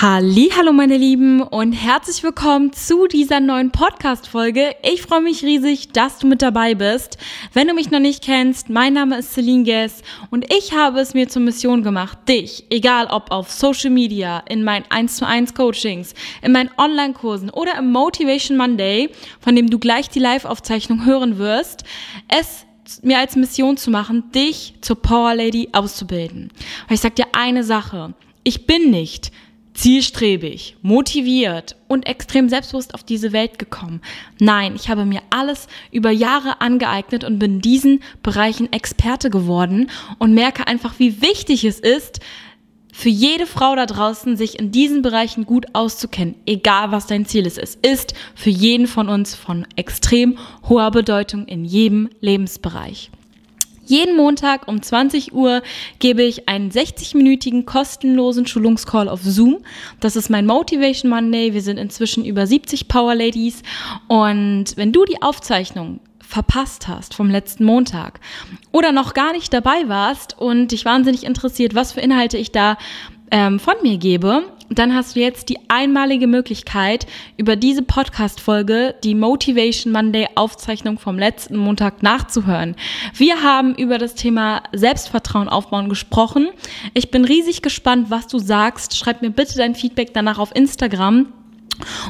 Hallo meine Lieben und herzlich willkommen zu dieser neuen Podcast Folge. Ich freue mich riesig, dass du mit dabei bist. Wenn du mich noch nicht kennst, mein Name ist Celine Guess und ich habe es mir zur Mission gemacht, dich, egal ob auf Social Media, in meinen 1 zu 1 Coachings, in meinen Online Kursen oder im Motivation Monday, von dem du gleich die Live Aufzeichnung hören wirst, es mir als Mission zu machen, dich zur Power Lady auszubilden. Weil ich sag dir eine Sache, ich bin nicht zielstrebig, motiviert und extrem selbstbewusst auf diese Welt gekommen. Nein, ich habe mir alles über Jahre angeeignet und bin in diesen Bereichen Experte geworden und merke einfach, wie wichtig es ist, für jede Frau da draußen, sich in diesen Bereichen gut auszukennen, egal was dein Ziel ist. Es ist für jeden von uns von extrem hoher Bedeutung in jedem Lebensbereich. Jeden Montag um 20 Uhr gebe ich einen 60-minütigen kostenlosen Schulungscall auf Zoom. Das ist mein Motivation Monday. Wir sind inzwischen über 70 Power Ladies. Und wenn du die Aufzeichnung verpasst hast vom letzten Montag oder noch gar nicht dabei warst und dich wahnsinnig interessiert, was für Inhalte ich da ähm, von mir gebe, dann hast du jetzt die einmalige Möglichkeit, über diese Podcast-Folge die Motivation Monday Aufzeichnung vom letzten Montag nachzuhören. Wir haben über das Thema Selbstvertrauen aufbauen gesprochen. Ich bin riesig gespannt, was du sagst. Schreib mir bitte dein Feedback danach auf Instagram.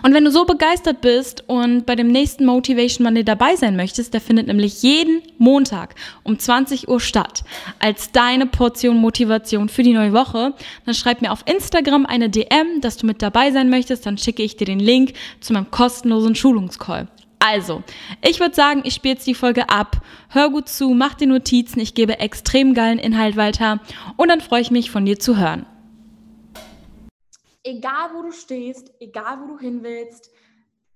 Und wenn du so begeistert bist und bei dem nächsten Motivation Monday dabei sein möchtest, der findet nämlich jeden Montag um 20 Uhr statt, als deine Portion Motivation für die neue Woche, dann schreib mir auf Instagram eine DM, dass du mit dabei sein möchtest, dann schicke ich dir den Link zu meinem kostenlosen Schulungscall. Also, ich würde sagen, ich spiele jetzt die Folge ab. Hör gut zu, mach dir Notizen, ich gebe extrem geilen Inhalt weiter. Und dann freue ich mich von dir zu hören egal wo du stehst, egal wo du hin willst,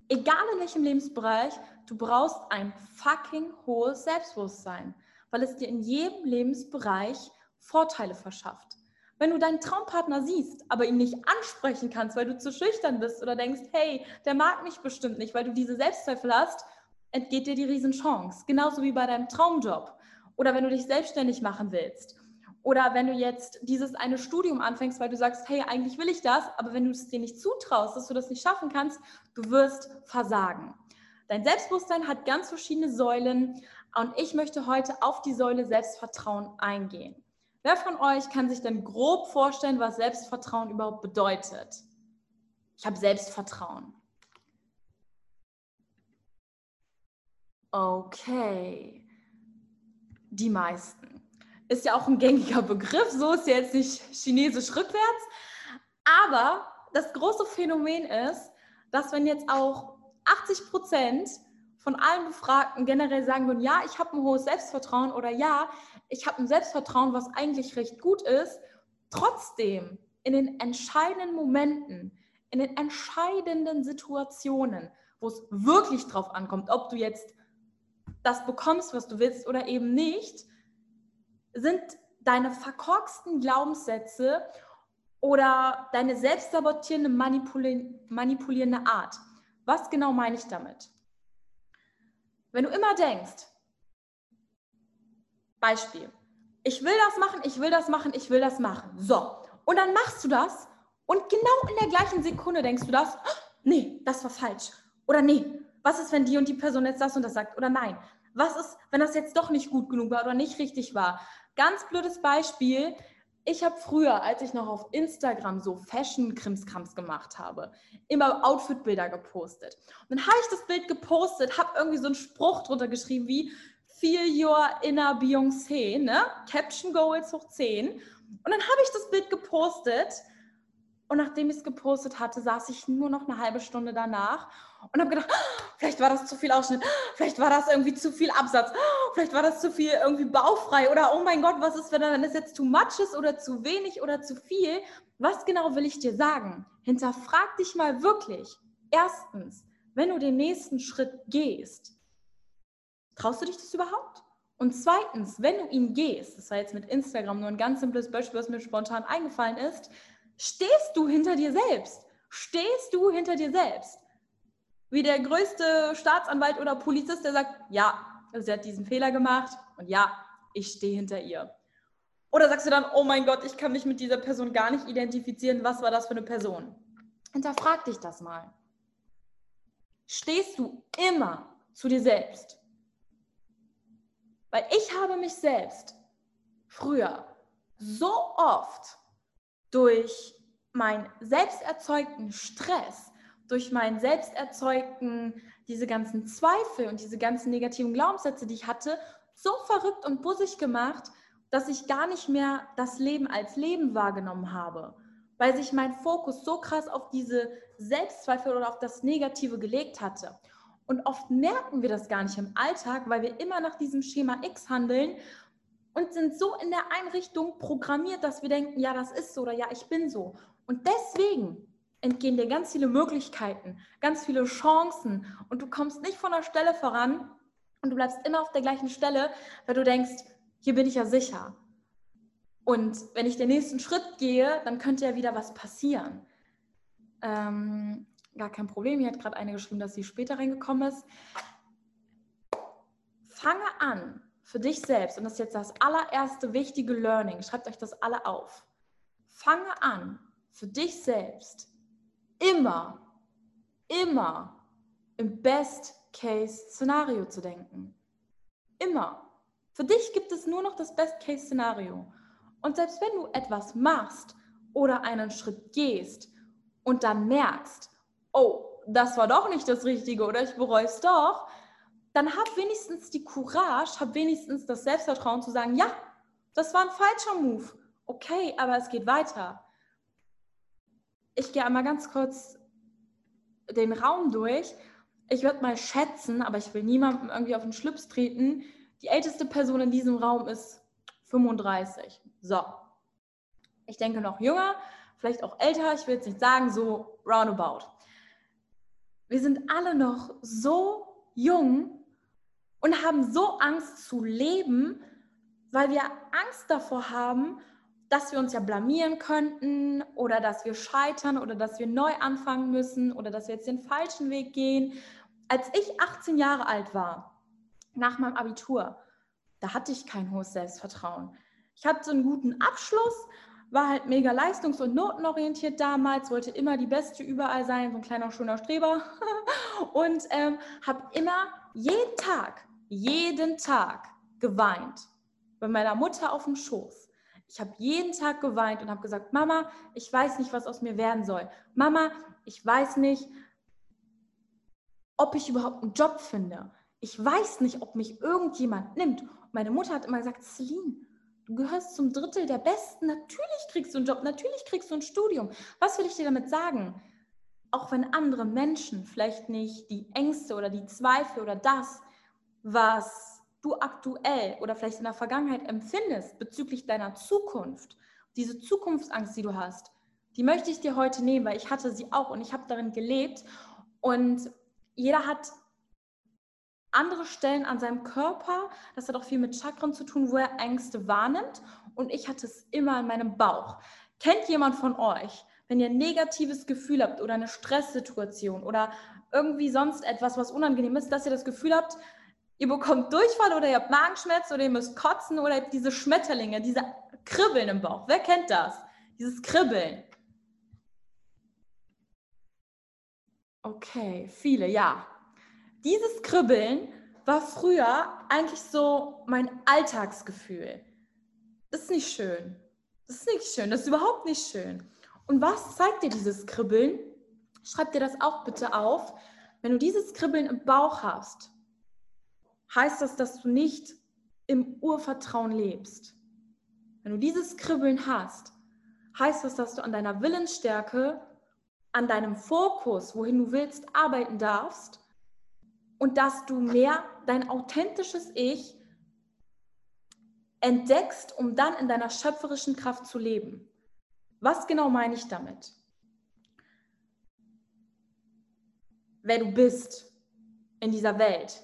egal in welchem Lebensbereich, du brauchst ein fucking hohes Selbstbewusstsein, weil es dir in jedem Lebensbereich Vorteile verschafft. Wenn du deinen Traumpartner siehst, aber ihn nicht ansprechen kannst, weil du zu schüchtern bist oder denkst, hey, der mag mich bestimmt nicht, weil du diese Selbstzweifel hast, entgeht dir die Riesenchance. Genauso wie bei deinem Traumjob. Oder wenn du dich selbstständig machen willst oder wenn du jetzt dieses eine Studium anfängst, weil du sagst, hey, eigentlich will ich das, aber wenn du es dir nicht zutraust, dass du das nicht schaffen kannst, du wirst versagen. Dein Selbstbewusstsein hat ganz verschiedene Säulen und ich möchte heute auf die Säule Selbstvertrauen eingehen. Wer von euch kann sich denn grob vorstellen, was Selbstvertrauen überhaupt bedeutet? Ich habe Selbstvertrauen. Okay. Die meisten ist ja auch ein gängiger Begriff, so ist ja jetzt nicht chinesisch rückwärts. Aber das große Phänomen ist, dass wenn jetzt auch 80 Prozent von allen Befragten generell sagen würden, ja, ich habe ein hohes Selbstvertrauen oder ja, ich habe ein Selbstvertrauen, was eigentlich recht gut ist, trotzdem in den entscheidenden Momenten, in den entscheidenden Situationen, wo es wirklich drauf ankommt, ob du jetzt das bekommst, was du willst oder eben nicht, sind deine verkorksten Glaubenssätze oder deine selbstsabotierende, manipuli manipulierende Art. Was genau meine ich damit? Wenn du immer denkst, Beispiel, ich will das machen, ich will das machen, ich will das machen. So, und dann machst du das und genau in der gleichen Sekunde denkst du das, nee, das war falsch. Oder nee, was ist, wenn die und die Person jetzt das und das sagt? Oder nein, was ist, wenn das jetzt doch nicht gut genug war oder nicht richtig war? Ganz blödes Beispiel. Ich habe früher, als ich noch auf Instagram so Fashion-Krimskrams gemacht habe, immer Outfit-Bilder gepostet. Und dann habe ich das Bild gepostet, habe irgendwie so einen Spruch drunter geschrieben wie Feel your inner Beyoncé, ne? Caption Goals hoch 10. Und dann habe ich das Bild gepostet und nachdem ich es gepostet hatte, saß ich nur noch eine halbe Stunde danach und habe gedacht, vielleicht war das zu viel Ausschnitt, vielleicht war das irgendwie zu viel Absatz, vielleicht war das zu viel irgendwie baufrei oder oh mein Gott, was ist, wenn das jetzt too much ist oder zu wenig oder zu viel? Was genau will ich dir sagen? Hinterfrag dich mal wirklich. Erstens, wenn du den nächsten Schritt gehst, traust du dich das überhaupt? Und zweitens, wenn du ihn gehst, das war jetzt mit Instagram nur ein ganz simples Beispiel, was mir spontan eingefallen ist, stehst du hinter dir selbst? Stehst du hinter dir selbst? Wie der größte Staatsanwalt oder Polizist, der sagt, ja, sie hat diesen Fehler gemacht und ja, ich stehe hinter ihr. Oder sagst du dann, oh mein Gott, ich kann mich mit dieser Person gar nicht identifizieren, was war das für eine Person? Hinterfrag dich das mal. Stehst du immer zu dir selbst? Weil ich habe mich selbst früher so oft durch meinen selbsterzeugten Stress, durch meinen selbsterzeugten, diese ganzen Zweifel und diese ganzen negativen Glaubenssätze, die ich hatte, so verrückt und bussig gemacht, dass ich gar nicht mehr das Leben als Leben wahrgenommen habe, weil sich mein Fokus so krass auf diese Selbstzweifel oder auf das Negative gelegt hatte. Und oft merken wir das gar nicht im Alltag, weil wir immer nach diesem Schema X handeln und sind so in der Einrichtung programmiert, dass wir denken, ja, das ist so oder ja, ich bin so. Und deswegen entgehen dir ganz viele Möglichkeiten, ganz viele Chancen und du kommst nicht von der Stelle voran und du bleibst immer auf der gleichen Stelle, weil du denkst, hier bin ich ja sicher. Und wenn ich den nächsten Schritt gehe, dann könnte ja wieder was passieren. Ähm, gar kein Problem. Hier hat gerade eine geschrieben, dass sie später reingekommen ist. Fange an, für dich selbst, und das ist jetzt das allererste wichtige Learning, schreibt euch das alle auf. Fange an, für dich selbst immer, immer im Best-Case-Szenario zu denken. Immer. Für dich gibt es nur noch das Best-Case-Szenario. Und selbst wenn du etwas machst oder einen Schritt gehst und dann merkst, oh, das war doch nicht das Richtige oder ich bereue es doch, dann hab wenigstens die Courage, hab wenigstens das Selbstvertrauen zu sagen, ja, das war ein falscher Move. Okay, aber es geht weiter. Ich gehe einmal ganz kurz den Raum durch. Ich würde mal schätzen, aber ich will niemandem irgendwie auf den Schlips treten, die älteste Person in diesem Raum ist 35. So. Ich denke noch jünger, vielleicht auch älter, ich will jetzt nicht sagen, so roundabout. Wir sind alle noch so jung und haben so Angst zu leben, weil wir Angst davor haben, dass wir uns ja blamieren könnten oder dass wir scheitern oder dass wir neu anfangen müssen oder dass wir jetzt den falschen Weg gehen. Als ich 18 Jahre alt war, nach meinem Abitur, da hatte ich kein hohes Selbstvertrauen. Ich hatte einen guten Abschluss, war halt mega leistungs- und notenorientiert damals, wollte immer die Beste überall sein, so ein kleiner schöner Streber. und ähm, habe immer jeden Tag, jeden Tag geweint bei meiner Mutter auf dem Schoß. Ich habe jeden Tag geweint und habe gesagt, Mama, ich weiß nicht, was aus mir werden soll. Mama, ich weiß nicht, ob ich überhaupt einen Job finde ich weiß nicht, ob mich irgendjemand nimmt. meine Mutter hat immer gesagt, Celine, du gehörst zum Drittel der Besten. Natürlich kriegst du einen Job, natürlich kriegst du ein Studium. Was will ich dir damit sagen? Auch wenn andere Menschen vielleicht nicht die Ängste oder die Zweifel oder das, was du aktuell oder vielleicht in der Vergangenheit empfindest bezüglich deiner Zukunft, diese Zukunftsangst, die du hast, die möchte ich dir heute nehmen, weil ich hatte sie auch und ich habe darin gelebt. Und jeder hat andere Stellen an seinem Körper. Das hat auch viel mit Chakren zu tun, wo er Ängste wahrnimmt. Und ich hatte es immer in meinem Bauch. Kennt jemand von euch, wenn ihr ein negatives Gefühl habt oder eine Stresssituation oder irgendwie sonst etwas, was unangenehm ist, dass ihr das Gefühl habt, ihr bekommt Durchfall oder ihr habt Magenschmerzen oder ihr müsst kotzen oder diese Schmetterlinge, diese Kribbeln im Bauch. Wer kennt das? Dieses Kribbeln. Okay, viele, ja. Dieses Kribbeln war früher eigentlich so mein Alltagsgefühl. Das ist nicht schön. Das ist nicht schön. Das ist überhaupt nicht schön. Und was zeigt dir dieses Kribbeln? Schreib dir das auch bitte auf. Wenn du dieses Kribbeln im Bauch hast, heißt das, dass du nicht im Urvertrauen lebst. Wenn du dieses Kribbeln hast, heißt das, dass du an deiner Willensstärke, an deinem Fokus, wohin du willst, arbeiten darfst und dass du mehr dein authentisches Ich entdeckst, um dann in deiner schöpferischen Kraft zu leben. Was genau meine ich damit? Wer du bist in dieser Welt,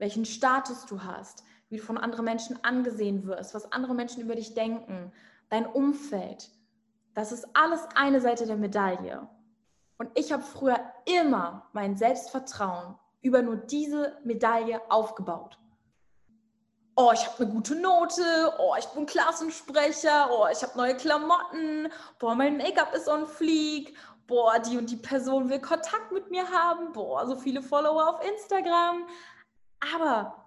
welchen Status du hast, wie du von anderen Menschen angesehen wirst, was andere Menschen über dich denken, dein Umfeld. Das ist alles eine Seite der Medaille. Und ich habe früher immer mein Selbstvertrauen über nur diese Medaille aufgebaut. oh, ich habe eine gute Note, oh, ich bin Klassensprecher, oh, ich habe neue Klamotten, boah, mein Make-up ist on fleek, boah, die und die Person will Kontakt mit mir haben, boah, so viele Follower auf Instagram. Aber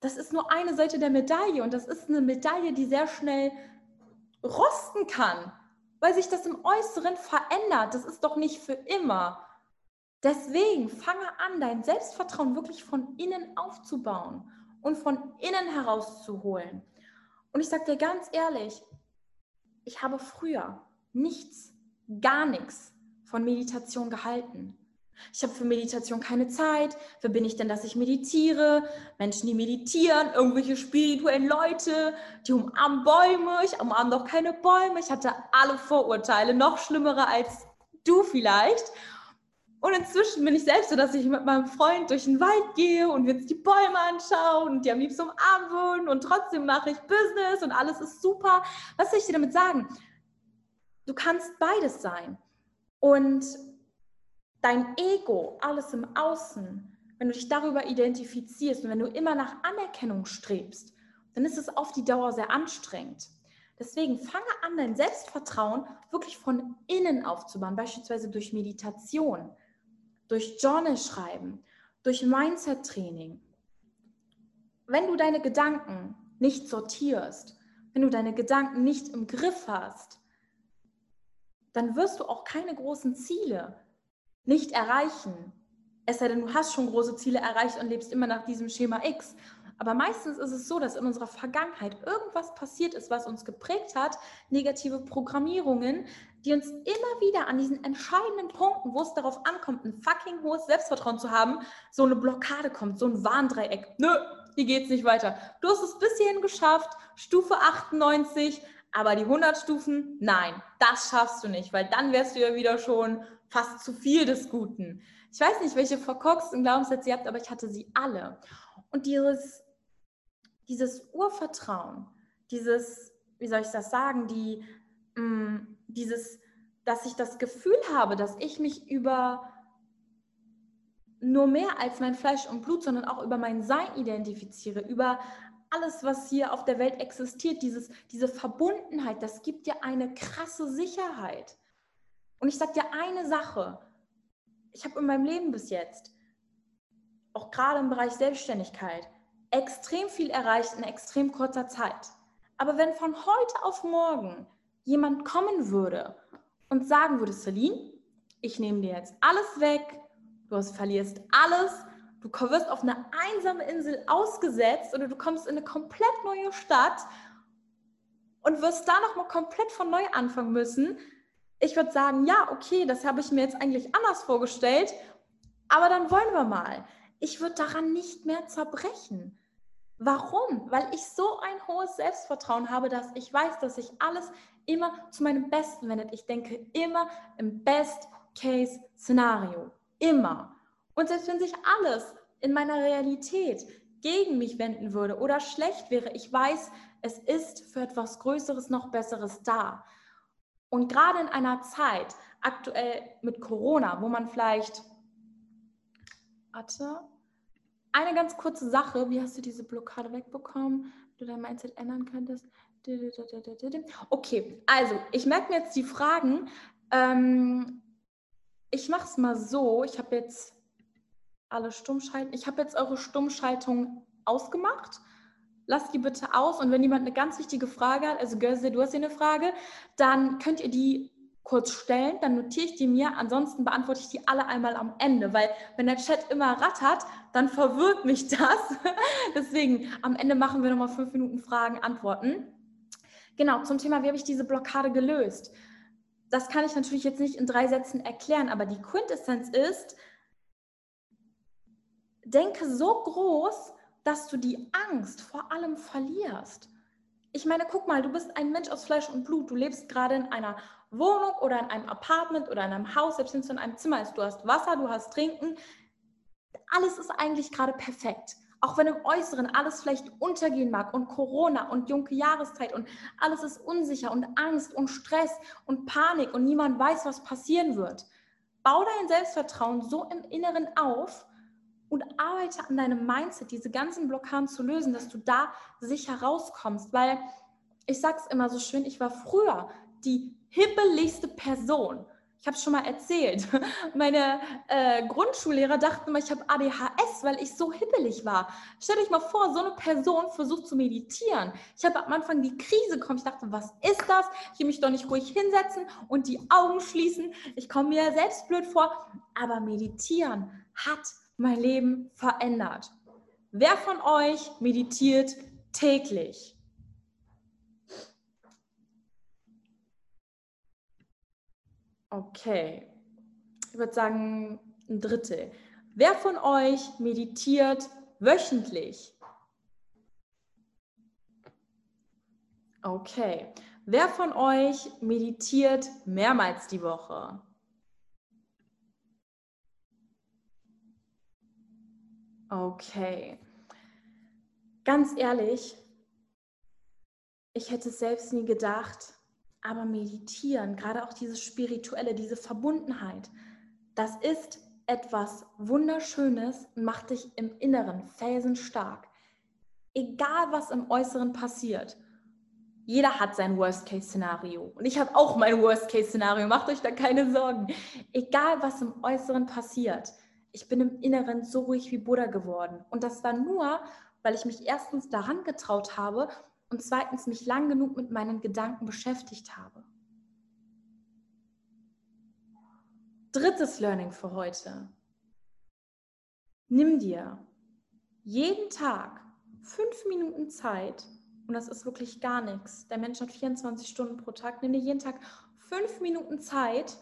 das ist nur eine Seite der Medaille und das ist eine Medaille, die sehr schnell rosten kann, weil sich das im Äußeren verändert. Das ist doch nicht für immer. Deswegen fange an, dein Selbstvertrauen wirklich von innen aufzubauen und von innen herauszuholen. Und ich sage dir ganz ehrlich, ich habe früher nichts, gar nichts von Meditation gehalten. Ich habe für Meditation keine Zeit. Wer bin ich denn, dass ich meditiere? Menschen, die meditieren, irgendwelche spirituellen Leute, die umarmen Bäume. Ich umarme doch keine Bäume. Ich hatte alle Vorurteile, noch schlimmere als du vielleicht. Und inzwischen bin ich selbst so, dass ich mit meinem Freund durch den Wald gehe und wir uns die Bäume anschauen und die am liebsten umarmen würden und trotzdem mache ich Business und alles ist super. Was soll ich dir damit sagen? Du kannst beides sein. Und dein Ego, alles im Außen, wenn du dich darüber identifizierst und wenn du immer nach Anerkennung strebst, dann ist es auf die Dauer sehr anstrengend. Deswegen fange an, dein Selbstvertrauen wirklich von innen aufzubauen, beispielsweise durch Meditation durch Journal schreiben, durch Mindset-Training. Wenn du deine Gedanken nicht sortierst, wenn du deine Gedanken nicht im Griff hast, dann wirst du auch keine großen Ziele nicht erreichen. Es sei denn, du hast schon große Ziele erreicht und lebst immer nach diesem Schema X. Aber meistens ist es so, dass in unserer Vergangenheit irgendwas passiert ist, was uns geprägt hat, negative Programmierungen, die uns immer wieder an diesen entscheidenden Punkten, wo es darauf ankommt, ein fucking hohes Selbstvertrauen zu haben, so eine Blockade kommt, so ein Warndreieck. Nö, hier geht's nicht weiter. Du hast es bis hierhin geschafft, Stufe 98, aber die 100 Stufen, nein, das schaffst du nicht, weil dann wärst du ja wieder schon fast zu viel des Guten. Ich weiß nicht, welche verkorksten Glaubenssätze ihr habt, aber ich hatte sie alle. Und dieses, dieses Urvertrauen, dieses, wie soll ich das sagen, die, mh, mm, dieses, dass ich das Gefühl habe, dass ich mich über nur mehr als mein Fleisch und Blut, sondern auch über mein Sein identifiziere, über alles, was hier auf der Welt existiert, dieses, diese Verbundenheit, das gibt dir eine krasse Sicherheit. Und ich sage dir eine Sache, ich habe in meinem Leben bis jetzt, auch gerade im Bereich Selbstständigkeit, extrem viel erreicht in extrem kurzer Zeit. Aber wenn von heute auf morgen jemand kommen würde und sagen würde, Celine, ich nehme dir jetzt alles weg, du verlierst alles, du wirst auf eine einsame Insel ausgesetzt oder du kommst in eine komplett neue Stadt und wirst da nochmal komplett von neu anfangen müssen. Ich würde sagen, ja, okay, das habe ich mir jetzt eigentlich anders vorgestellt, aber dann wollen wir mal. Ich würde daran nicht mehr zerbrechen. Warum? Weil ich so ein hohes Selbstvertrauen habe, dass ich weiß, dass sich alles immer zu meinem Besten wendet. Ich denke immer im Best-Case-Szenario. Immer. Und selbst wenn sich alles in meiner Realität gegen mich wenden würde oder schlecht wäre, ich weiß, es ist für etwas Größeres noch Besseres da. Und gerade in einer Zeit, aktuell mit Corona, wo man vielleicht, warte, eine ganz kurze Sache, wie hast du diese Blockade wegbekommen, du dein Mindset ändern könntest? Okay, also ich merke mir jetzt die Fragen. Ähm, ich mache es mal so. Ich habe jetzt alle Stummschalten. Ich habe jetzt eure Stummschaltung ausgemacht. Lasst die bitte aus. Und wenn jemand eine ganz wichtige Frage hat, also Görse, du hast hier eine Frage, dann könnt ihr die kurz stellen, dann notiere ich die mir, ansonsten beantworte ich die alle einmal am Ende, weil wenn der Chat immer rattert, dann verwirrt mich das. Deswegen am Ende machen wir nochmal fünf Minuten Fragen, Antworten. Genau, zum Thema, wie habe ich diese Blockade gelöst? Das kann ich natürlich jetzt nicht in drei Sätzen erklären, aber die Quintessenz ist, denke so groß, dass du die Angst vor allem verlierst. Ich meine, guck mal, du bist ein Mensch aus Fleisch und Blut. Du lebst gerade in einer Wohnung oder in einem Apartment oder in einem Haus, selbst wenn es in einem Zimmer ist. Du hast Wasser, du hast Trinken. Alles ist eigentlich gerade perfekt auch wenn im Äußeren alles vielleicht untergehen mag und Corona und junge Jahreszeit und alles ist unsicher und Angst und Stress und Panik und niemand weiß, was passieren wird. Bau dein Selbstvertrauen so im Inneren auf und arbeite an deinem Mindset, diese ganzen Blockaden zu lösen, dass du da sicher rauskommst. Weil ich sag's immer so schön, ich war früher die hibbeligste Person. Ich habe es schon mal erzählt. Meine äh, Grundschullehrer dachten immer, ich habe ADHS, weil ich so hibbelig war. Stell euch mal vor, so eine Person versucht zu meditieren. Ich habe am Anfang die Krise bekommen. Ich dachte, was ist das? Ich will mich doch nicht ruhig hinsetzen und die Augen schließen. Ich komme mir selbst blöd vor. Aber meditieren hat mein Leben verändert. Wer von euch meditiert täglich? Okay. Ich würde sagen, ein Drittel. Wer von euch meditiert wöchentlich? Okay. Wer von euch meditiert mehrmals die Woche? Okay. Ganz ehrlich, ich hätte es selbst nie gedacht, aber meditieren, gerade auch dieses spirituelle, diese Verbundenheit, das ist etwas Wunderschönes und macht dich im Inneren felsenstark. Egal, was im Äußeren passiert. Jeder hat sein Worst-Case-Szenario. Und ich habe auch mein Worst-Case-Szenario. Macht euch da keine Sorgen. Egal, was im Äußeren passiert. Ich bin im Inneren so ruhig wie Buddha geworden. Und das war nur, weil ich mich erstens daran getraut habe und zweitens mich lang genug mit meinen Gedanken beschäftigt habe. Drittes Learning für heute. Nimm dir jeden Tag fünf Minuten Zeit, und das ist wirklich gar nichts. Der Mensch hat 24 Stunden pro Tag. Nimm dir jeden Tag fünf Minuten Zeit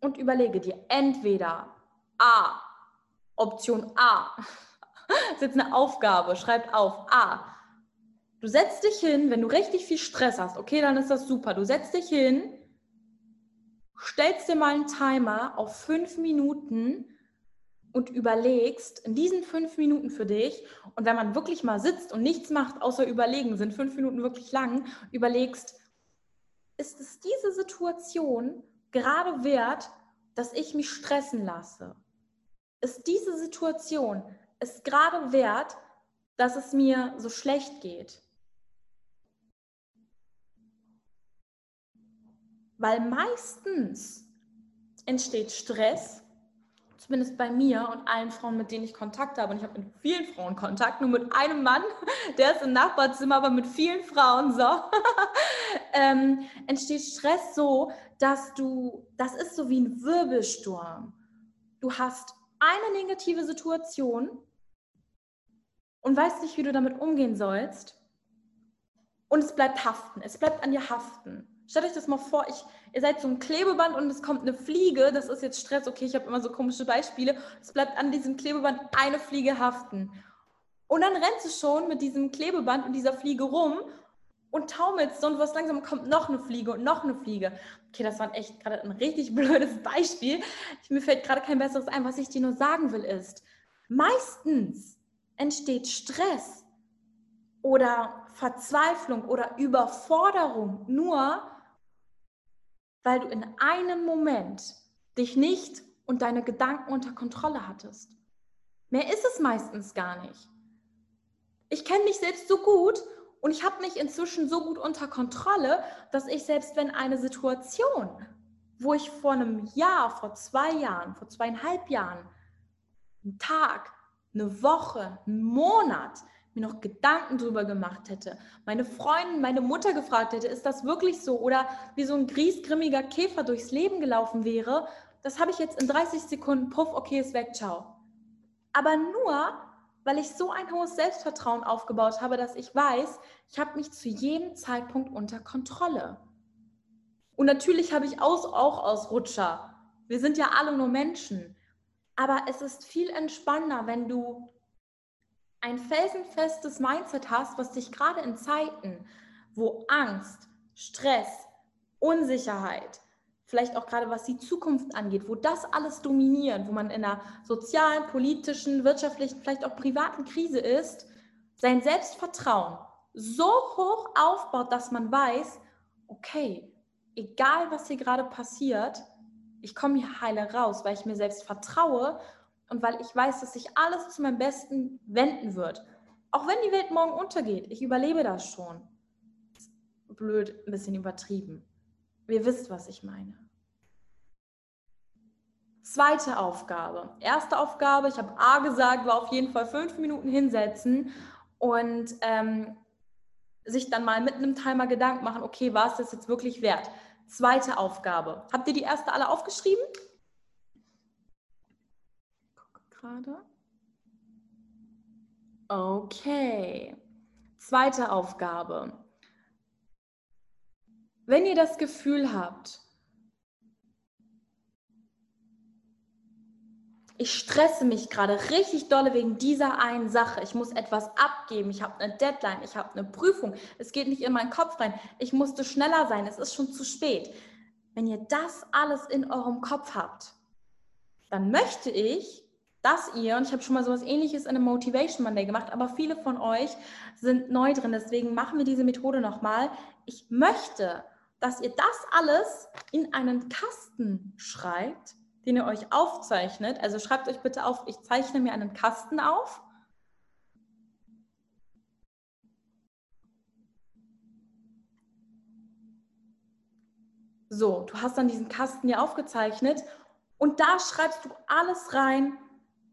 und überlege dir entweder A, Option A, das ist jetzt eine Aufgabe, schreib auf A, Du setzt dich hin, wenn du richtig viel Stress hast, okay, dann ist das super. Du setzt dich hin, stellst dir mal einen Timer auf fünf Minuten und überlegst in diesen fünf Minuten für dich, und wenn man wirklich mal sitzt und nichts macht, außer überlegen, sind fünf Minuten wirklich lang, überlegst, ist es diese Situation gerade wert, dass ich mich stressen lasse? Ist diese Situation es gerade wert, dass es mir so schlecht geht? Weil meistens entsteht Stress, zumindest bei mir und allen Frauen, mit denen ich Kontakt habe. Und ich habe mit vielen Frauen Kontakt, nur mit einem Mann, der ist im Nachbarzimmer, aber mit vielen Frauen so. ähm, entsteht Stress so, dass du, das ist so wie ein Wirbelsturm. Du hast eine negative Situation und weißt nicht, wie du damit umgehen sollst. Und es bleibt haften. Es bleibt an dir haften. Stellt euch das mal vor, ich, ihr seid so ein Klebeband und es kommt eine Fliege, das ist jetzt Stress, okay, ich habe immer so komische Beispiele, es bleibt an diesem Klebeband eine Fliege haften. Und dann rennst du schon mit diesem Klebeband und dieser Fliege rum und taumelst so und was langsam kommt noch eine Fliege und noch eine Fliege. Okay, das war echt gerade ein richtig blödes Beispiel. Mir fällt gerade kein besseres ein. Was ich dir nur sagen will ist, meistens entsteht Stress oder Verzweiflung oder Überforderung nur, weil du in einem Moment dich nicht und deine Gedanken unter Kontrolle hattest. Mehr ist es meistens gar nicht. Ich kenne mich selbst so gut und ich habe mich inzwischen so gut unter Kontrolle, dass ich selbst wenn eine Situation, wo ich vor einem Jahr, vor zwei Jahren, vor zweieinhalb Jahren, einen Tag, eine Woche, einen Monat mir noch Gedanken drüber gemacht hätte, meine Freundin, meine Mutter gefragt hätte, ist das wirklich so? Oder wie so ein griesgrimmiger Käfer durchs Leben gelaufen wäre, das habe ich jetzt in 30 Sekunden, puff, okay, ist weg, ciao. Aber nur, weil ich so ein hohes Selbstvertrauen aufgebaut habe, dass ich weiß, ich habe mich zu jedem Zeitpunkt unter Kontrolle. Und natürlich habe ich auch Ausrutscher. Wir sind ja alle nur Menschen. Aber es ist viel entspannender, wenn du ein felsenfestes Mindset hast, was dich gerade in Zeiten, wo Angst, Stress, Unsicherheit, vielleicht auch gerade was die Zukunft angeht, wo das alles dominiert, wo man in einer sozialen, politischen, wirtschaftlichen, vielleicht auch privaten Krise ist, sein Selbstvertrauen so hoch aufbaut, dass man weiß, okay, egal was hier gerade passiert, ich komme hier heile raus, weil ich mir selbst vertraue und weil ich weiß, dass sich alles zu meinem Besten wenden wird. Auch wenn die Welt morgen untergeht, ich überlebe das schon. Blöd, ein bisschen übertrieben. Ihr wisst, was ich meine. Zweite Aufgabe. Erste Aufgabe, ich habe A gesagt, war auf jeden Fall fünf Minuten hinsetzen und ähm, sich dann mal mit einem Timer Gedanken machen, okay, war es das jetzt wirklich wert? Zweite Aufgabe. Habt ihr die erste alle aufgeschrieben? Ich gucke gerade. Okay. Zweite Aufgabe. Wenn ihr das Gefühl habt, ich stresse mich gerade richtig dolle wegen dieser einen Sache. Ich muss etwas abgeben. Ich habe eine Deadline. Ich habe eine Prüfung. Es geht nicht in meinen Kopf rein. Ich musste schneller sein. Es ist schon zu spät. Wenn ihr das alles in eurem Kopf habt, dann möchte ich, dass ihr, und ich habe schon mal so etwas ähnliches in einem Motivation Monday gemacht, aber viele von euch sind neu drin. Deswegen machen wir diese Methode nochmal. Ich möchte, dass ihr das alles in einen Kasten schreibt den ihr euch aufzeichnet. Also schreibt euch bitte auf, ich zeichne mir einen Kasten auf. So, du hast dann diesen Kasten hier aufgezeichnet und da schreibst du alles rein,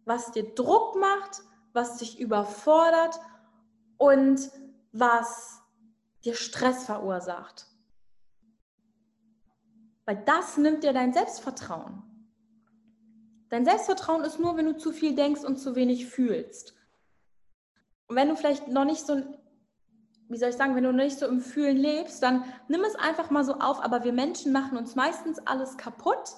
was dir Druck macht, was dich überfordert und was dir Stress verursacht. Weil das nimmt dir dein Selbstvertrauen. Dein Selbstvertrauen ist nur, wenn du zu viel denkst und zu wenig fühlst. Und wenn du vielleicht noch nicht so, wie soll ich sagen, wenn du noch nicht so im Fühlen lebst, dann nimm es einfach mal so auf. Aber wir Menschen machen uns meistens alles kaputt,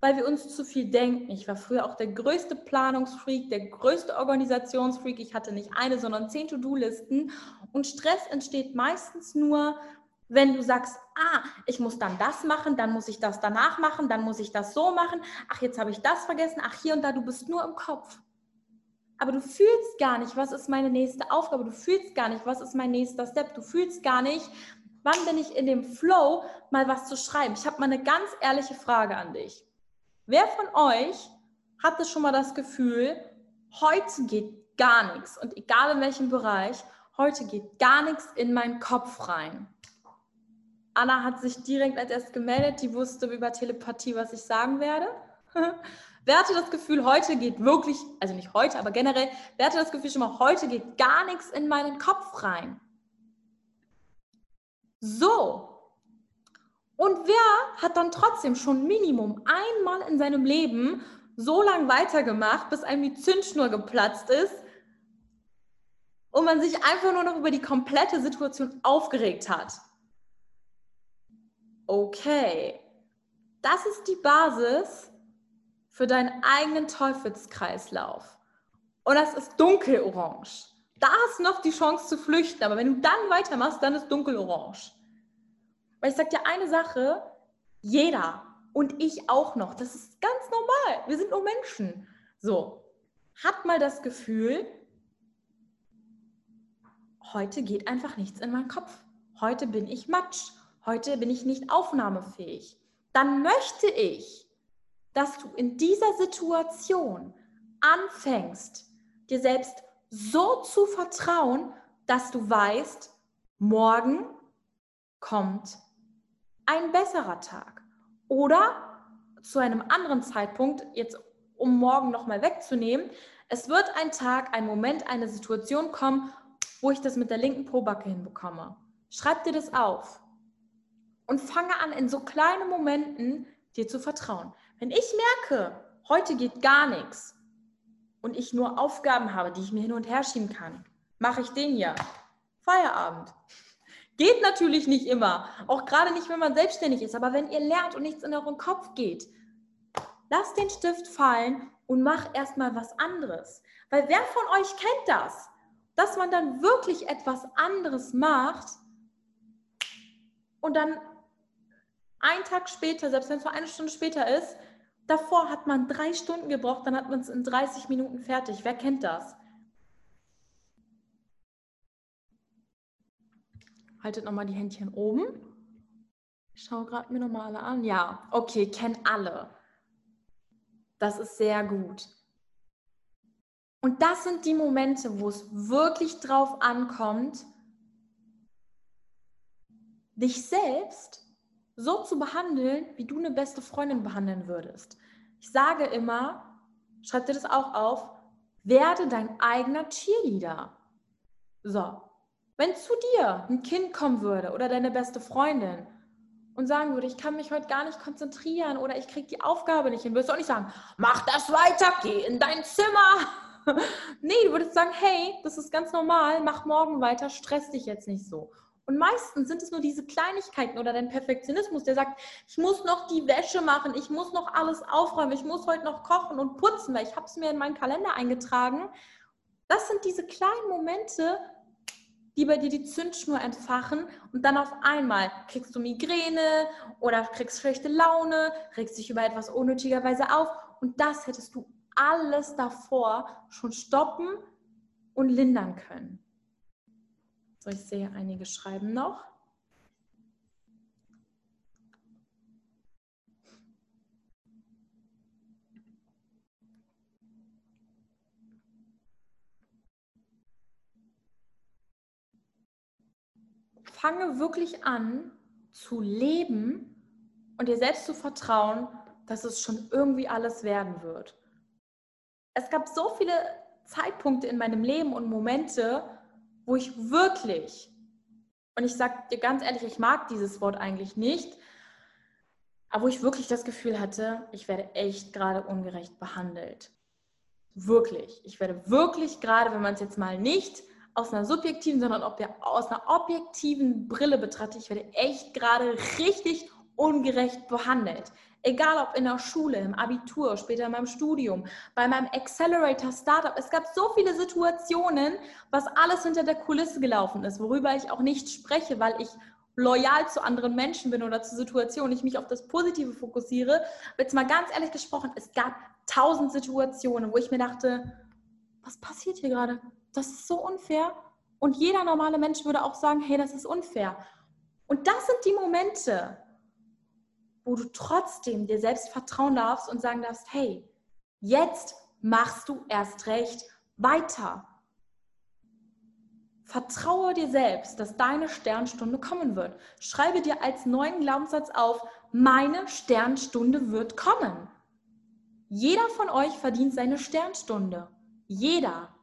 weil wir uns zu viel denken. Ich war früher auch der größte Planungsfreak, der größte Organisationsfreak. Ich hatte nicht eine, sondern zehn To-Do-Listen. Und Stress entsteht meistens nur, wenn du sagst, ah, ich muss dann das machen, dann muss ich das danach machen, dann muss ich das so machen, ach, jetzt habe ich das vergessen, ach, hier und da, du bist nur im Kopf. Aber du fühlst gar nicht, was ist meine nächste Aufgabe, du fühlst gar nicht, was ist mein nächster Step, du fühlst gar nicht, wann bin ich in dem Flow, mal was zu schreiben. Ich habe mal eine ganz ehrliche Frage an dich. Wer von euch hatte schon mal das Gefühl, heute geht gar nichts und egal in welchem Bereich, heute geht gar nichts in meinen Kopf rein? Anna hat sich direkt als erst gemeldet, die wusste über Telepathie, was ich sagen werde. wer hatte das Gefühl, heute geht wirklich, also nicht heute, aber generell, wer hatte das Gefühl schon mal, heute geht gar nichts in meinen Kopf rein? So. Und wer hat dann trotzdem schon Minimum einmal in seinem Leben so lange weitergemacht, bis einem die Zündschnur geplatzt ist und man sich einfach nur noch über die komplette Situation aufgeregt hat? Okay, das ist die Basis für deinen eigenen Teufelskreislauf. Und das ist dunkelorange. Da hast noch die Chance zu flüchten, aber wenn du dann weitermachst, dann ist dunkelorange. Weil ich sage dir eine Sache, jeder und ich auch noch, das ist ganz normal, wir sind nur Menschen. So, hat mal das Gefühl, heute geht einfach nichts in meinen Kopf. Heute bin ich Matsch heute bin ich nicht aufnahmefähig, dann möchte ich, dass du in dieser Situation anfängst, dir selbst so zu vertrauen, dass du weißt, morgen kommt ein besserer Tag. Oder zu einem anderen Zeitpunkt, jetzt um morgen nochmal wegzunehmen, es wird ein Tag, ein Moment, eine Situation kommen, wo ich das mit der linken Pobacke hinbekomme. Schreib dir das auf und fange an, in so kleinen Momenten dir zu vertrauen. Wenn ich merke, heute geht gar nichts und ich nur Aufgaben habe, die ich mir hin und her schieben kann, mache ich den hier. Feierabend. Geht natürlich nicht immer, auch gerade nicht, wenn man selbstständig ist, aber wenn ihr lernt und nichts in euren Kopf geht, lasst den Stift fallen und mach erstmal was anderes. Weil wer von euch kennt das? Dass man dann wirklich etwas anderes macht und dann ein Tag später, selbst wenn es nur eine Stunde später ist, davor hat man drei Stunden gebraucht, dann hat man es in 30 Minuten fertig. Wer kennt das? Haltet nochmal die Händchen oben. Ich schaue gerade mir nochmal alle an. Ja, okay, kennen alle. Das ist sehr gut. Und das sind die Momente, wo es wirklich drauf ankommt, dich selbst so zu behandeln, wie du eine beste Freundin behandeln würdest. Ich sage immer, schreib dir das auch auf, werde dein eigener Cheerleader. So, wenn zu dir ein Kind kommen würde oder deine beste Freundin und sagen würde, ich kann mich heute gar nicht konzentrieren oder ich kriege die Aufgabe nicht hin, würdest du auch nicht sagen, mach das weiter, geh in dein Zimmer. nee, du würdest sagen, hey, das ist ganz normal, mach morgen weiter, stress dich jetzt nicht so. Und meistens sind es nur diese Kleinigkeiten oder dein Perfektionismus, der sagt, ich muss noch die Wäsche machen, ich muss noch alles aufräumen, ich muss heute noch kochen und putzen, weil ich habe es mir in meinen Kalender eingetragen. Das sind diese kleinen Momente, die bei dir die Zündschnur entfachen und dann auf einmal kriegst du Migräne oder kriegst schlechte Laune, regst dich über etwas unnötigerweise auf und das hättest du alles davor schon stoppen und lindern können. So, ich sehe, einige schreiben noch. Fange wirklich an zu leben und dir selbst zu vertrauen, dass es schon irgendwie alles werden wird. Es gab so viele Zeitpunkte in meinem Leben und Momente, wo ich wirklich, und ich sage dir ganz ehrlich, ich mag dieses Wort eigentlich nicht, aber wo ich wirklich das Gefühl hatte, ich werde echt gerade ungerecht behandelt. Wirklich. Ich werde wirklich gerade, wenn man es jetzt mal nicht aus einer subjektiven, sondern aus einer objektiven Brille betrachtet, ich werde echt gerade richtig ungerecht behandelt. Egal ob in der Schule, im Abitur, später in meinem Studium, bei meinem Accelerator Startup. Es gab so viele Situationen, was alles hinter der Kulisse gelaufen ist, worüber ich auch nicht spreche, weil ich loyal zu anderen Menschen bin oder zu Situationen, ich mich auf das Positive fokussiere. Aber jetzt mal ganz ehrlich gesprochen, es gab tausend Situationen, wo ich mir dachte, was passiert hier gerade? Das ist so unfair. Und jeder normale Mensch würde auch sagen, hey, das ist unfair. Und das sind die Momente, wo du trotzdem dir selbst vertrauen darfst und sagen darfst, hey, jetzt machst du erst recht weiter. Vertraue dir selbst, dass deine Sternstunde kommen wird. Schreibe dir als neuen Glaubenssatz auf, meine Sternstunde wird kommen. Jeder von euch verdient seine Sternstunde. Jeder.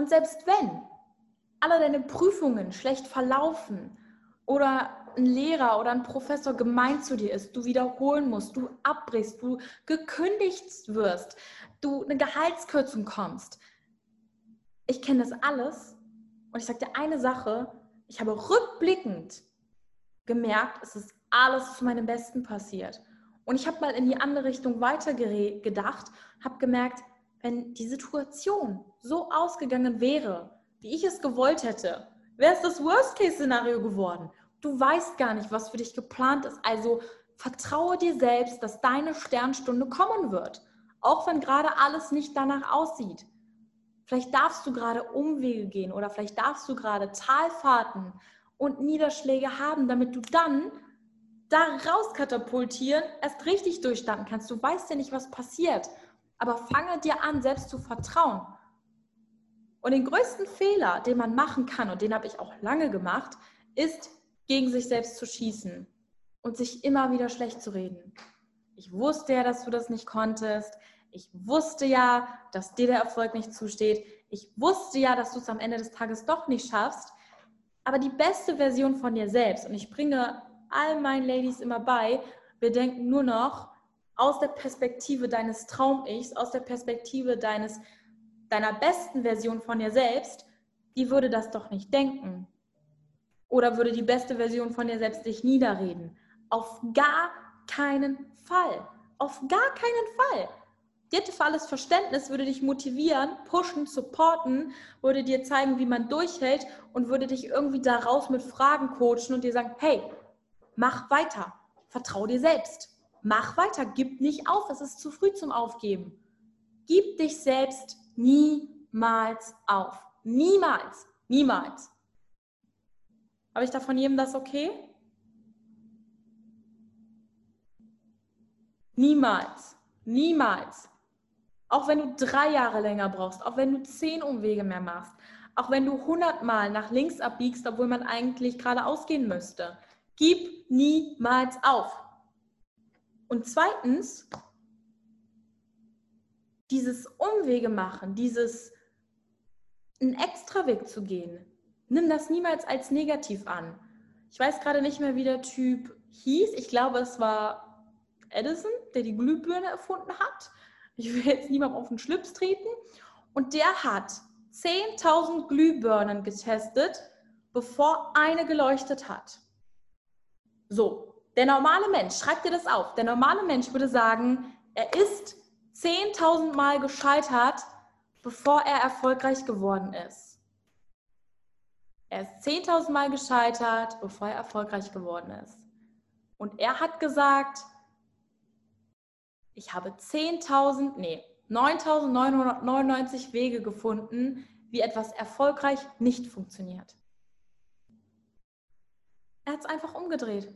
Und selbst wenn alle deine Prüfungen schlecht verlaufen oder ein Lehrer oder ein Professor gemein zu dir ist, du wiederholen musst, du abbrichst, du gekündigt wirst, du eine Gehaltskürzung kommst. Ich kenne das alles und ich sage dir eine Sache, ich habe rückblickend gemerkt, es ist alles zu meinem Besten passiert. Und ich habe mal in die andere Richtung weiter gedacht, habe gemerkt, wenn die Situation so ausgegangen wäre, wie ich es gewollt hätte, wäre es das Worst-Case-Szenario geworden. Du weißt gar nicht, was für dich geplant ist. Also vertraue dir selbst, dass deine Sternstunde kommen wird. Auch wenn gerade alles nicht danach aussieht. Vielleicht darfst du gerade Umwege gehen oder vielleicht darfst du gerade Talfahrten und Niederschläge haben, damit du dann da rauskatapultieren erst richtig durchstarten kannst. Du weißt ja nicht, was passiert. Aber fange dir an, selbst zu vertrauen. Und den größten Fehler, den man machen kann, und den habe ich auch lange gemacht, ist, gegen sich selbst zu schießen und sich immer wieder schlecht zu reden. Ich wusste ja, dass du das nicht konntest. Ich wusste ja, dass dir der Erfolg nicht zusteht. Ich wusste ja, dass du es am Ende des Tages doch nicht schaffst. Aber die beste Version von dir selbst, und ich bringe all meinen Ladies immer bei, wir denken nur noch, aus der Perspektive deines Traum-Ichs, aus der Perspektive deines, deiner besten Version von dir selbst, die würde das doch nicht denken. Oder würde die beste Version von dir selbst dich niederreden. Auf gar keinen Fall. Auf gar keinen Fall. Die hätte für alles Verständnis, würde dich motivieren, pushen, supporten, würde dir zeigen, wie man durchhält und würde dich irgendwie daraus mit Fragen coachen und dir sagen, hey, mach weiter, vertrau dir selbst. Mach weiter, gib nicht auf, es ist zu früh zum Aufgeben. Gib dich selbst niemals auf. Niemals. Niemals. Habe ich da von jedem das okay? Niemals. Niemals. Auch wenn du drei Jahre länger brauchst, auch wenn du zehn Umwege mehr machst, auch wenn du hundertmal nach links abbiegst, obwohl man eigentlich geradeaus gehen müsste. Gib niemals auf. Und zweitens, dieses Umwege machen, dieses einen Extraweg zu gehen, nimm das niemals als negativ an. Ich weiß gerade nicht mehr, wie der Typ hieß. Ich glaube, es war Edison, der die Glühbirne erfunden hat. Ich will jetzt niemandem auf den Schlips treten. Und der hat 10.000 Glühbirnen getestet, bevor eine geleuchtet hat. So, der normale Mensch, schreib dir das auf, der normale Mensch würde sagen, er ist 10.000 Mal gescheitert, bevor er erfolgreich geworden ist. Er ist 10.000 Mal gescheitert, bevor er erfolgreich geworden ist. Und er hat gesagt, ich habe 10.000, nee, 9.999 Wege gefunden, wie etwas erfolgreich nicht funktioniert. Er hat es einfach umgedreht.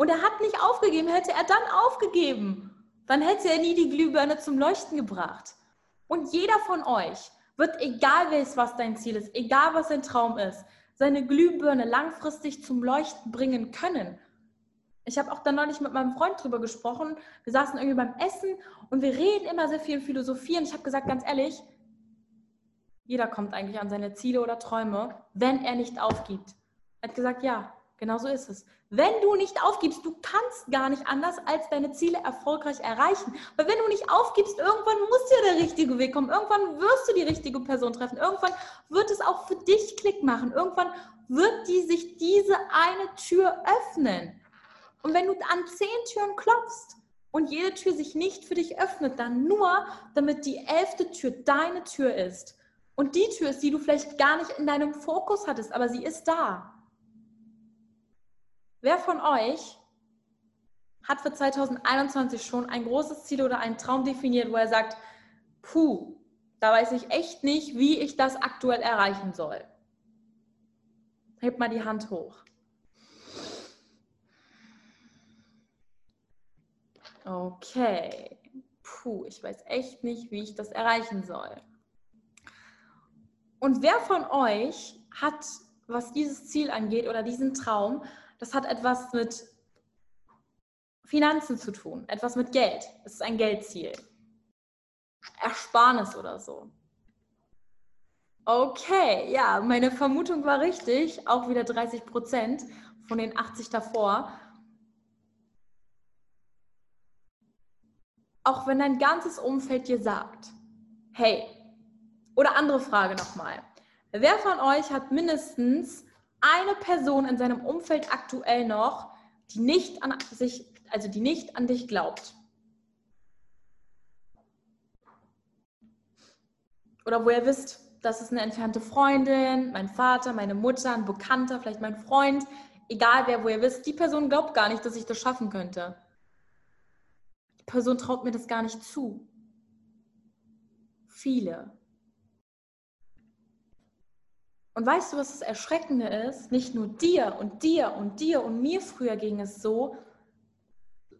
Und er hat nicht aufgegeben. Hätte er dann aufgegeben, dann hätte er nie die Glühbirne zum Leuchten gebracht. Und jeder von euch wird, egal was dein Ziel ist, egal was dein Traum ist, seine Glühbirne langfristig zum Leuchten bringen können. Ich habe auch dann neulich mit meinem Freund drüber gesprochen. Wir saßen irgendwie beim Essen und wir reden immer sehr viel Philosophie. Und ich habe gesagt, ganz ehrlich, jeder kommt eigentlich an seine Ziele oder Träume, wenn er nicht aufgibt. Er hat gesagt, ja, genau so ist es. Wenn du nicht aufgibst, du kannst gar nicht anders, als deine Ziele erfolgreich erreichen. Weil wenn du nicht aufgibst, irgendwann muss ja der richtige Weg kommen. Irgendwann wirst du die richtige Person treffen. Irgendwann wird es auch für dich Klick machen. Irgendwann wird die sich diese eine Tür öffnen. Und wenn du an zehn Türen klopfst und jede Tür sich nicht für dich öffnet, dann nur, damit die elfte Tür deine Tür ist. Und die Tür ist, die du vielleicht gar nicht in deinem Fokus hattest, aber sie ist da. Wer von euch hat für 2021 schon ein großes Ziel oder einen Traum definiert, wo er sagt, puh, da weiß ich echt nicht, wie ich das aktuell erreichen soll? Hebt mal die Hand hoch. Okay. Puh, ich weiß echt nicht, wie ich das erreichen soll. Und wer von euch hat, was dieses Ziel angeht oder diesen Traum, das hat etwas mit Finanzen zu tun, etwas mit Geld. Es ist ein Geldziel. Ersparnis oder so. Okay, ja, meine Vermutung war richtig, auch wieder 30 Prozent von den 80 davor. Auch wenn dein ganzes Umfeld dir sagt, hey, oder andere Frage nochmal, wer von euch hat mindestens eine Person in seinem Umfeld aktuell noch, die nicht an sich, also die nicht an dich glaubt. Oder wo ihr wisst, das ist eine entfernte Freundin, mein Vater, meine Mutter, ein Bekannter, vielleicht mein Freund, egal wer, wo ihr wisst, die Person glaubt gar nicht, dass ich das schaffen könnte. Die Person traut mir das gar nicht zu. Viele. Und weißt du, was das Erschreckende ist? Nicht nur dir und dir und dir und mir früher ging es so,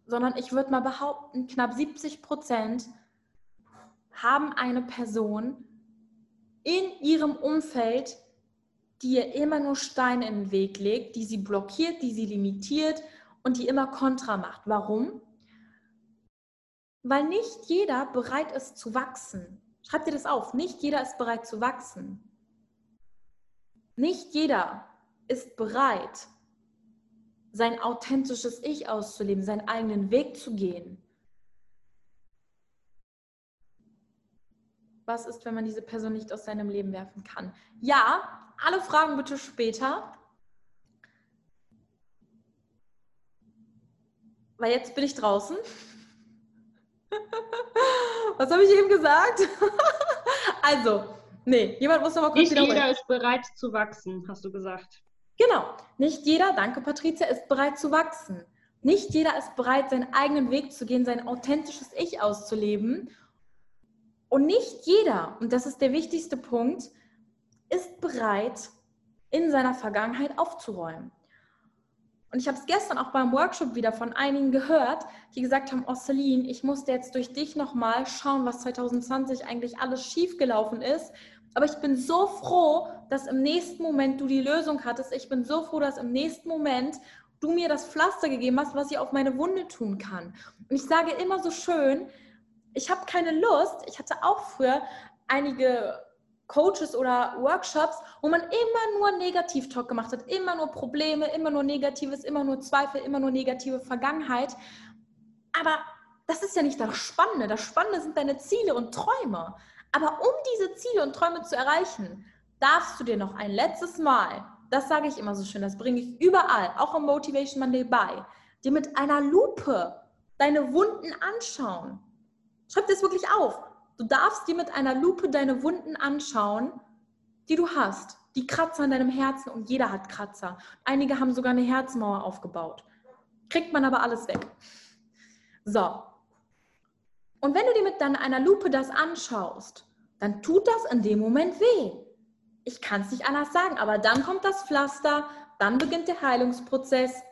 sondern ich würde mal behaupten, knapp 70 Prozent haben eine Person in ihrem Umfeld, die ihr immer nur Steine in den Weg legt, die sie blockiert, die sie limitiert und die immer Kontra macht. Warum? Weil nicht jeder bereit ist zu wachsen. Schreibt dir das auf. Nicht jeder ist bereit zu wachsen. Nicht jeder ist bereit, sein authentisches Ich auszuleben, seinen eigenen Weg zu gehen. Was ist, wenn man diese Person nicht aus seinem Leben werfen kann? Ja, alle Fragen bitte später. Weil jetzt bin ich draußen. Was habe ich eben gesagt? also, Nee, jemand muss noch mal kurz Nicht jeder ist bereit zu wachsen, hast du gesagt. Genau. Nicht jeder, danke Patricia, ist bereit zu wachsen. Nicht jeder ist bereit, seinen eigenen Weg zu gehen, sein authentisches Ich auszuleben. Und nicht jeder, und das ist der wichtigste Punkt, ist bereit, in seiner Vergangenheit aufzuräumen. Und ich habe es gestern auch beim Workshop wieder von einigen gehört, die gesagt haben, oh Celine, ich musste jetzt durch dich nochmal schauen, was 2020 eigentlich alles schiefgelaufen ist. Aber ich bin so froh, dass im nächsten Moment du die Lösung hattest. Ich bin so froh, dass im nächsten Moment du mir das Pflaster gegeben hast, was ich auf meine Wunde tun kann. Und ich sage immer so schön, ich habe keine Lust. Ich hatte auch früher einige Coaches oder Workshops, wo man immer nur Negativ-Talk gemacht hat, immer nur Probleme, immer nur Negatives, immer nur Zweifel, immer nur negative Vergangenheit. Aber das ist ja nicht das Spannende. Das Spannende sind deine Ziele und Träume. Aber um diese Ziele und Träume zu erreichen, darfst du dir noch ein letztes Mal, das sage ich immer so schön, das bringe ich überall, auch am Motivation Monday bei, dir mit einer Lupe deine Wunden anschauen. Schreib das wirklich auf. Du darfst dir mit einer Lupe deine Wunden anschauen, die du hast. Die Kratzer in deinem Herzen und jeder hat Kratzer. Einige haben sogar eine Herzmauer aufgebaut. Kriegt man aber alles weg. So. Und wenn du dir mit dann einer Lupe das anschaust, dann tut das in dem Moment weh. Ich kann es nicht anders sagen, aber dann kommt das Pflaster, dann beginnt der Heilungsprozess,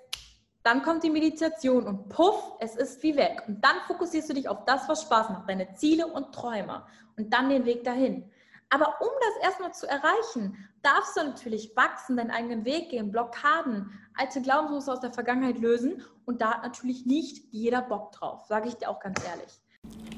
dann kommt die Meditation und puff, es ist wie weg. Und dann fokussierst du dich auf das, was Spaß macht, deine Ziele und Träume und dann den Weg dahin. Aber um das erstmal zu erreichen, darfst du natürlich wachsen, deinen eigenen Weg gehen, Blockaden, alte Glaubensmuster aus der Vergangenheit lösen. Und da hat natürlich nicht jeder Bock drauf, sage ich dir auch ganz ehrlich.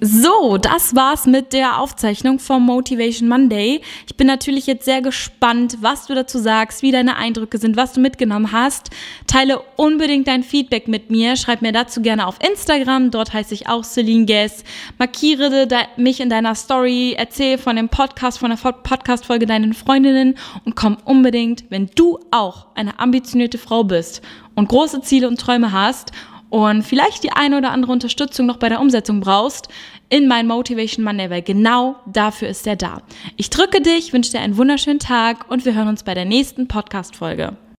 So, das war's mit der Aufzeichnung vom Motivation Monday. Ich bin natürlich jetzt sehr gespannt, was du dazu sagst, wie deine Eindrücke sind, was du mitgenommen hast. Teile unbedingt dein Feedback mit mir. Schreib mir dazu gerne auf Instagram. Dort heiße ich auch Celine Guess. Markiere mich in deiner Story. Erzähl von dem Podcast, von der Podcast-Folge deinen Freundinnen und komm unbedingt, wenn du auch eine ambitionierte Frau bist und große Ziele und Träume hast und vielleicht die eine oder andere Unterstützung noch bei der Umsetzung brauchst, in mein Motivation Monday, weil genau dafür ist er da. Ich drücke dich, wünsche dir einen wunderschönen Tag und wir hören uns bei der nächsten Podcast-Folge.